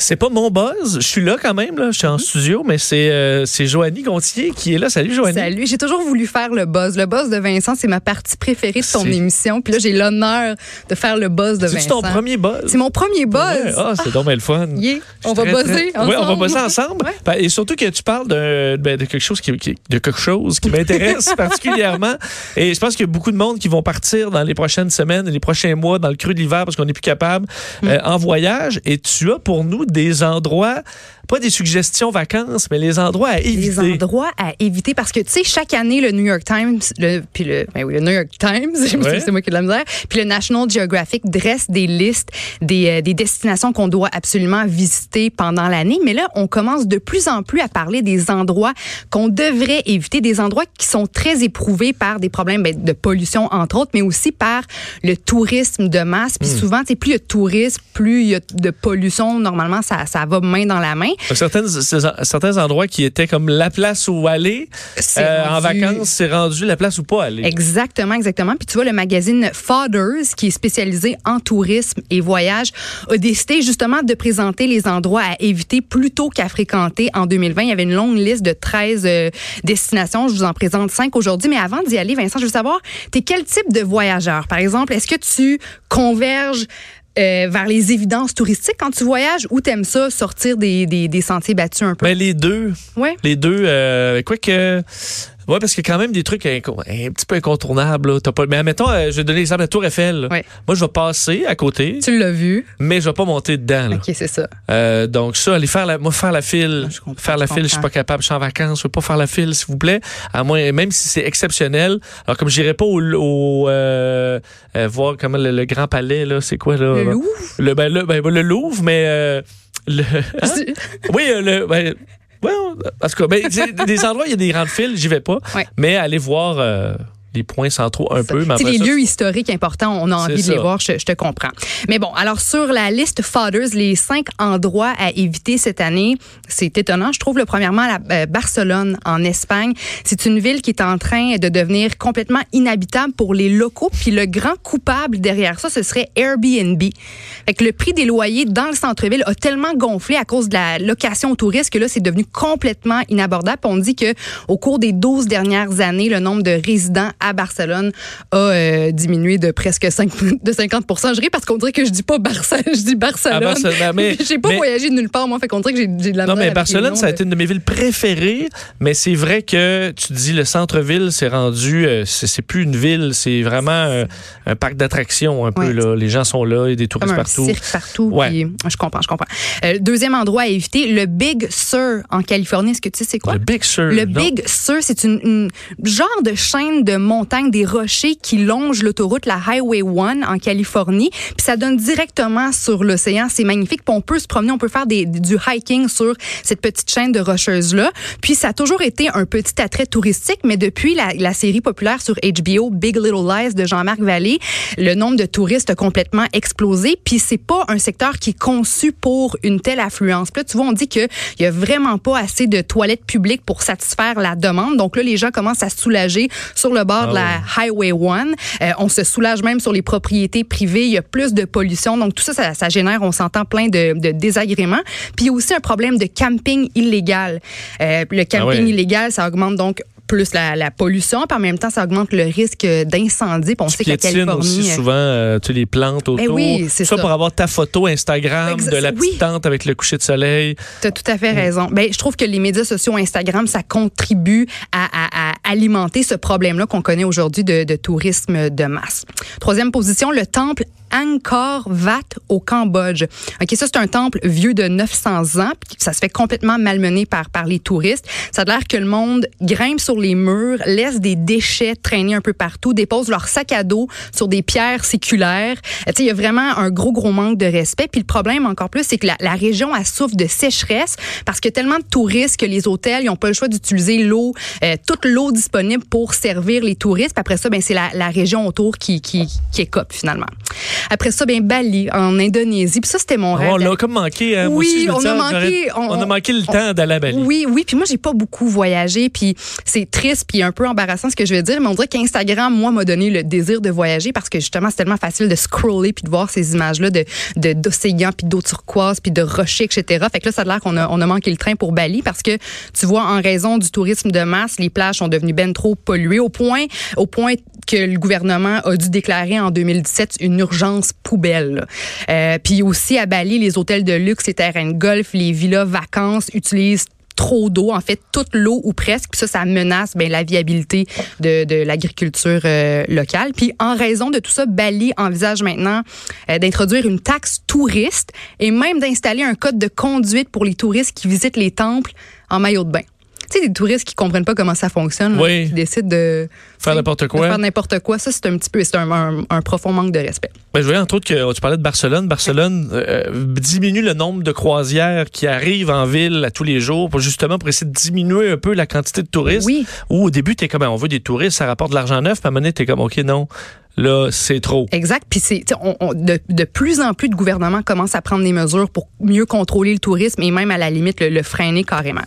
C'est pas mon buzz. Je suis là quand même. Là. Je suis en studio, mais c'est euh, c'est Joanie Gontier qui est là. Salut, Joanie. Salut. J'ai toujours voulu faire le buzz. Le buzz de Vincent, c'est ma partie préférée de ton C'est- émission. Puis là, j'ai l'honneur de faire le buzz de C'est Vincent. ton premier buzz? C'est mon premier buzz. Ouais. Ah, c'est donc bien le fun. Yeah. Je On va très, buzzer très- ensemble. Oui, on va buzzer ensemble. Ben, Et surtout que tu parles de, ben, de quelque chose qui, qui- de quelque chose qui m'intéresse particulièrement. Et je pense qu'il y a beaucoup de monde qui vont partir dans les prochaines semaines, les prochains mois, dans le creux de l'hiver, parce qu'on n'est plus capable, Mm. euh, en voyage. Et tu as pour nous des endroits, pas des suggestions vacances, mais les endroits à éviter. Les endroits à éviter parce que tu sais chaque année le New York Times le puis le ben oui, le New York Times Ouais. c'est moi qui ai de la misère puis le National Geographic dresse des listes des, euh, des destinations qu'on doit absolument visiter pendant l'année mais là on commence de plus en plus à parler des endroits qu'on devrait éviter des endroits qui sont très éprouvés par des problèmes ben, de pollution entre autres mais aussi par le tourisme de masse puis souvent tu sais plus il y a de tourisme plus il y a de pollution normalement ça ça va main dans la main Certaines, certains endroits qui étaient comme la place où aller euh, en vacances, c'est rendu la place où pas aller. Exactement, exactement. Puis tu vois, le magazine Fathers, qui est spécialisé en tourisme et voyage, a décidé justement de présenter les endroits à éviter plutôt qu'à fréquenter en 2020. Il y avait une longue liste de 13 euh, destinations. Je vous en présente 5 aujourd'hui. Mais avant d'y aller, Vincent, je veux savoir, t'es quel type de voyageur? Par exemple, est-ce que tu converges euh, vers les évidences touristiques quand tu voyages ou t'aimes ça sortir des, des, des sentiers battus un peu? Mais les deux, Ouais. les deux, euh, quoi que. Ouais, parce qu'il y a quand même des trucs un petit peu incontournables. Là. T'as Pas, mais admettons, euh, je vais donner l'exemple de la Tour Eiffel. Moi, je vais passer à côté, Tu l'as vu. mais je vais pas monter dedans. Là. OK, c'est ça. Euh, donc ça, aller faire la, moi faire la file, Ah, faire la je file, je suis pas capable, je suis en vacances, je veux pas faire la file, s'il vous plaît. À moins, même si c'est exceptionnel. Alors comme j'irai pas au, au euh, euh, voir comment le, le Grand Palais là, c'est quoi là? Le Louvre? Le ben, le, ben, le Louvre, mais euh, le, hein? oui euh, le ben, ouais, en tout cas, ben, des endroits il y a des grandes files, j'y vais pas. Ouais. Mais aller voir euh, les points centraux un peu. après les ça, lieux historiques importants, on a envie de C'est les voir, je, je te comprends. Mais bon, alors sur la liste Fathers, les cinq endroits à éviter cette année, c'est étonnant. Je trouve le premièrement la, euh, Barcelone en Espagne. C'est une ville qui est en train de devenir complètement inhabitable pour les locaux. Puis le grand coupable derrière ça, ce serait Airbnb. Fait que le prix des loyers dans le centre-ville a tellement gonflé à cause de la location aux touristes que là, c'est devenu complètement inabordable. Puis on dit que au cours des 12 dernières années, le nombre de résidents à Barcelone a euh, diminué de presque 5, de 50% Je ris parce qu'on dirait que je dis pas Barcelone, je dis Barcelone. À Barcelone, mais- j'ai pas mais- voyagé de nulle part, moi, fait qu'on dirait que j'ai de la Non, mais Barcelone, ça a de- été une de mes villes préférées, mais c'est vrai que tu dis le centre-ville, c'est rendu, euh, c'est plus une ville, c'est vraiment euh, un parc d'attractions un peu. Là. Les gens sont là, il y a des comme touristes un partout. cirque partout. Ouais. puis, je comprends, je comprends. Euh, deuxième endroit à éviter, le Big Sur en Californie. Est-ce que tu sais c'est quoi? Le Big Sur. Le non? Big Sur, c'est une, une genre de chaîne de montagnes, des rochers qui longent l'autoroute, la Highway 1 en Californie. Puis ça donne directement sur l'océan. C'est magnifique. Puis on peut se promener, on peut faire du hiking sur cette petite chaîne de rocheuses-là. Puis ça a toujours été un petit attrait touristique, mais depuis la, la série populaire sur HBO, Big Little Lies de Jean-Marc Vallée, le nombre de touristes a complètement explosé. Puis c'est pas un secteur qui est conçu pour une telle affluence. Puis là, tu vois, on dit qu'il y a vraiment pas assez de toilettes publiques pour satisfaire la demande. Donc là, les gens commencent à se soulager sur le bord Ah de la Highway 1. Euh, on se soulage même sur les propriétés privées. Il y a plus de pollution. Donc tout ça, ça, ça génère, on s'entend, plein de, de désagréments. Puis il y a aussi un problème de camping illégal. Euh, le camping Ah ouais. illégal, ça augmente donc plus la, la pollution, puis en même temps, ça augmente le risque d'incendie. On sait que la Californie... aussi euh, souvent euh, tu les plantes autour. Ben oui, c'est ça. pour avoir ta photo Instagram de la petite oui. tente avec le coucher de soleil. Tu as tout à fait raison. Ben, je trouve que les médias sociaux Instagram, ça contribue à, à- à alimenter ce problème-là qu'on connaît aujourd'hui de, de tourisme de masse. Troisième position, le temple Angkor Wat au Cambodge. OK, ça, c'est un temple vieux de 900 ans. Ça se fait complètement malmener par, par les touristes. Ça a l'air que le monde grimpe sur les murs, laisse des déchets traîner un peu partout, dépose leur sac à dos sur des pierres séculaires. Euh, Tu sais, il y a vraiment un gros, gros manque de respect. Puis le problème, encore plus, c'est que la, la région, elle souffre de sécheresse parce qu'il y a tellement de touristes que les hôtels, n'ont pas le choix d'utiliser l'eau, euh, toute l'eau disponible pour servir les touristes. Puis après ça, ben, c'est la, la région autour qui, qui, qui écope finalement. Après ça, bien Bali, en Indonésie. Puis ça, c'était mon rêve. On l'a comme manqué. Hein, moi Oui, aussi, on a manqué- on- On a manqué le temps d'aller à Bali. Oui, oui. Puis moi, j'ai pas beaucoup voyagé. Puis c'est triste, puis un peu embarrassant ce que je vais dire, mais on dirait qu'Instagram, moi, m'a donné le désir de voyager parce que justement, c'est tellement facile de scroller puis de voir ces images-là de de- d'océans puis d'eau turquoise puis de rochers, etc. Fait que là, ça a l'air qu'on a, on a manqué le train pour Bali parce que tu vois, en raison du tourisme de masse, les plages sont devenues ben trop polluées au point, au point que le gouvernement a dû déclarer en 2017 une urgence poubelle. Euh, puis aussi à Bali, les hôtels de luxe, les terrains de golf, les villas vacances utilisent trop d'eau, en fait, toute l'eau ou presque. Puis ça, ça menace ben, la viabilité de, de l'agriculture euh, locale. Puis en raison de tout ça, Bali envisage maintenant euh, d'introduire une taxe touriste et même d'installer un code de conduite pour les touristes qui visitent les temples en maillot de bain. Tu sais, des touristes qui comprennent pas comment ça fonctionne, là, qui décident de Faire n'importe de quoi. faire n'importe quoi. Ça, c'est un petit peu, c'est un, un- un profond manque de respect. Ben, je voyais entre autres que tu parlais de Barcelone. Barcelone euh, diminue le nombre de croisières qui arrivent en ville à tous les jours pour justement pour essayer de diminuer un peu la quantité de touristes. Oui. Ou au début, t'es comme, ben, on veut des touristes, ça rapporte de l'argent neuf. Puis à un moment donné, t'es comme, OK, non, là, c'est trop. Exact. Puis c'est, on- on- de, plus en plus de gouvernements commencent à prendre des mesures pour mieux contrôler le tourisme et même à la limite le, le freiner carrément.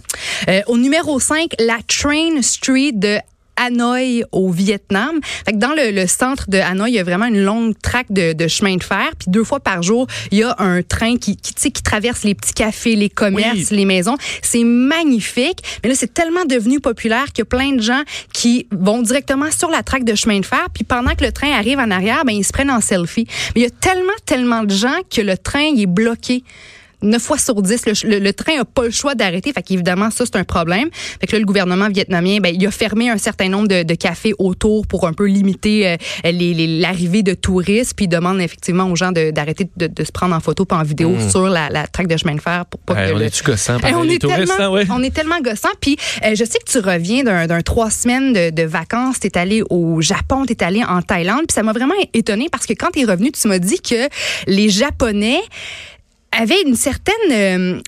Euh, au numéro 5, la Train Street de Hanoï au Vietnam. Fait que dans le, le centre de Hanoï, il y a vraiment une longue traque de, de chemin de fer. Puis deux fois par jour, il y a un train qui, qui, qui traverse les petits cafés, les commerces, Oui. les maisons. C'est magnifique. Mais là, c'est tellement devenu populaire qu'il y a plein de gens qui vont directement sur la traque de chemin de fer. Puis pendant que le train arrive en arrière, ben, ils se prennent en selfie. Mais il y a tellement, tellement de gens que le train, il est bloqué. 9 fois sur 10, le, le- le train n'a pas le choix d'arrêter. Fait qu'évidemment, ça, c'est un problème. Fait que là, le gouvernement vietnamien, ben, il a fermé un certain nombre de, de cafés autour pour un peu limiter euh, les- les- l'arrivée de touristes. Puis il demande effectivement aux gens de- d'arrêter de, de se prendre en photo puis en vidéo sur la, la traque de chemin de fer pour pas Hey, que on le- est-tu gossant Hey, on, les est touristes, tellement, hein, ouais? on est tellement gossant. Puis euh, je sais que tu reviens d'un d'un trois semaines de, de vacances. Tu es allé au Japon, tu es allé en Thaïlande. Puis ça m'a vraiment étonné parce que quand tu es revenu, tu m'as dit que les Japonais avaient une certaine... euh,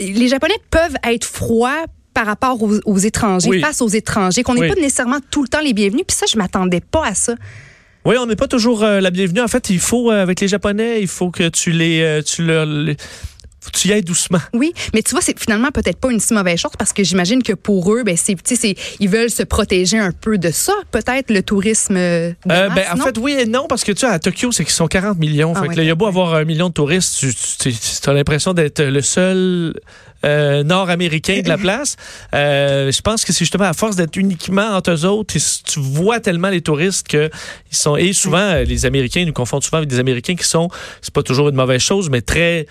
les Japonais peuvent être froids par rapport aux, aux étrangers, Oui. face aux étrangers, qu'on n'est Oui. pas nécessairement tout le temps les bienvenus. Puis ça, je m'attendais pas à ça. Oui, on n'est pas toujours euh, la bienvenue. En fait, il faut, euh, avec les Japonais, il faut que tu les. tu leur. les- faut que tu y ailles doucement. Oui, mais tu vois, c'est finalement peut-être pas une si mauvaise chose parce que j'imagine que pour eux, ben, c'est, ils veulent se protéger un peu de ça, peut-être le tourisme. de Euh, masse, ben, en non? fait, oui et non, parce que tu sais, à Tokyo, c'est qu'ils sont 40 millions. Ah fait ouais, que là, il y a beau ouais. avoir un million de touristes, tu, tu as l'impression d'être le seul euh, nord-américain de la place. Euh, je pense que c'est justement à force d'être uniquement entre eux autres, et tu vois tellement les touristes que ils sont. Et souvent, euh, les Américains ils nous confondent souvent avec des Américains qui sont, c'est pas toujours une mauvaise chose, mais très.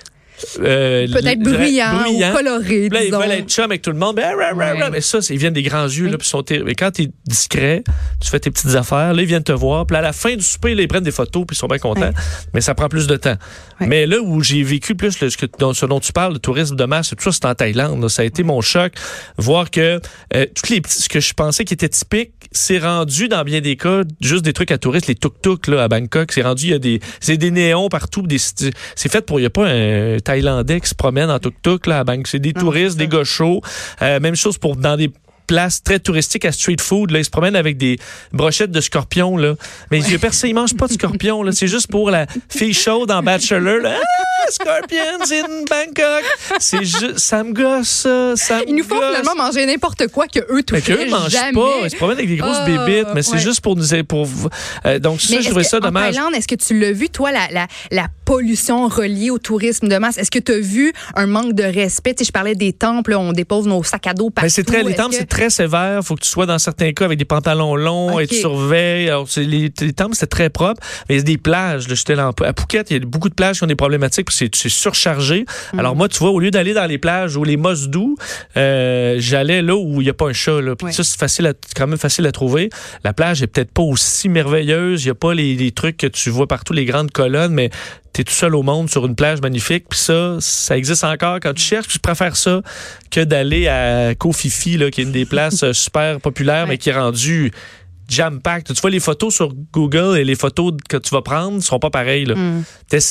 Euh, peut-être bruyants. ou coloré, Là, ils veulent être chum avec tout le monde. Ben, rah, rah, Ouais. rah. Mais ça, ils viennent des grands yeux. Là, puis sont Mais quand tu es discret, tu fais tes petites affaires. Là, ils viennent te voir. Puis à la fin du souper, là, ils prennent des photos. Puis ils sont bien contents. Ouais. Mais ça prend plus de temps. Ouais. Mais là où j'ai vécu plus le- ce, que, dont, ce dont tu parles, le tourisme de masse, tout ça, c'est en Thaïlande. là. Ça a été mon choc. Voir que euh, tous les petits, ce que je pensais qui était typique, c'est rendu dans bien des cas juste des trucs à touristes. Les tuk-tuk là, à Bangkok, c'est rendu, il y a des, c'est des néons partout. Des, c'est fait pour, il n'y a pas un Thaïlandais qui se promène en tuk-tuk là, à Bangkok. C'est des touristes, des chauds. Euh, même chose pour dans des places très touristiques à street food. Là, ils se promènent avec des brochettes de scorpions. Là. Mais a personne, ils mangent pas de scorpions. Là. C'est juste pour la fille chaude en Bachelor. Là. Ah, scorpions in Bangkok. C'est juste, ça me gosse, ça. ça Ils nous font gosse. finalement manger n'importe quoi que eux Mais toucheraient qu'eux mangent pas. Ils se promènent avec des grosses Ah, bébites, mais c'est ouais. juste pour nous. Pour, euh, donc, ça, Mais je trouvais que ça en dommage. Thaïlande, est-ce que tu l'as vu, toi, la, la, la pollution reliée au tourisme de masse? Est-ce que tu as vu un manque de respect? Tu sais, je parlais des temples, on dépose nos sacs à dos partout. Ben, c'est très, les temples, que- c'est très sévère. faut que tu sois dans certains cas avec des pantalons longs et tu surveilles. Alors, les, les temples, c'est très propre. Mais il y a des plages. J'étais à Phuket, il y a beaucoup de plages qui ont des problématiques parce que c'est- surchargé. Mm. Alors, moi, tu vois, au lieu d'aller dans les plages ou les mosses doux, euh, j'allais là où il n'y a pas un chat. Là. Puis Ouais. ça, c'est facile à- c'est quand même facile à trouver. La plage est peut-être pas aussi merveilleuse. Il n'y a pas les, les trucs que tu vois partout, les grandes colonnes, mais tu es tout seul au monde sur une plage magnifique. Puis ça, ça existe encore. Quand tu cherches, je préfère ça que d'aller à Kofifi, là, qui est une des places euh, super populaires, Ouais. mais qui est rendue jam-packed. Tu vois les photos sur Google et les photos que tu vas prendre sont pas pareilles. Il Hmm.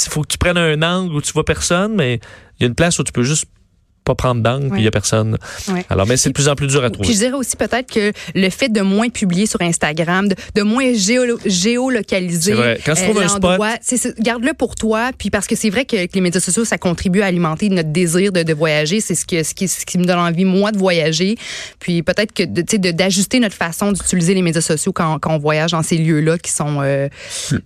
faut que tu prennes un angle où tu vois personne, mais il y a une place où tu peux juste pas prendre d'angle, puis il y a personne. Ouais. Alors, mais c'est de plus en plus dur à trouver. Puis je dirais aussi peut-être que le fait de moins publier sur Instagram, de, de moins géo- géolocaliser. Quand tu trouves un c'est- garde-le pour toi. Puis parce que c'est vrai que, que les médias sociaux, ça contribue à alimenter notre désir de, de voyager. C'est ce, que, ce, qui, ce qui me donne envie, moi, de voyager. Puis peut-être que d'ajuster notre façon d'utiliser les médias sociaux quand, quand on voyage dans ces lieux-là qui sont euh,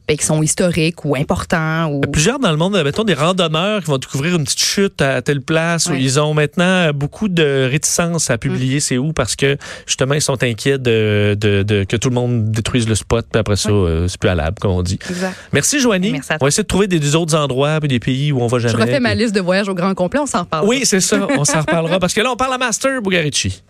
ben, qui sont historiques ou importants. Ou... Plusieurs dans le monde, mettons des randonneurs qui vont découvrir une petite chute à telle place où ils ont maintenant beaucoup de réticence à publier Mm. c'est où? Parce que justement ils sont inquiets de, de- de- que tout le monde détruise le spot puis après ça euh, c'est plus halable comme on dit. Exact. Merci Joanie. Merci à on va essayer de trouver des, des autres endroits puis des pays où on va Je jamais. refais ma liste de voyages au grand complet, on s'en reparle. Oui, c'est ça. On s'en reparlera parce que là on parle à Master Bugarici.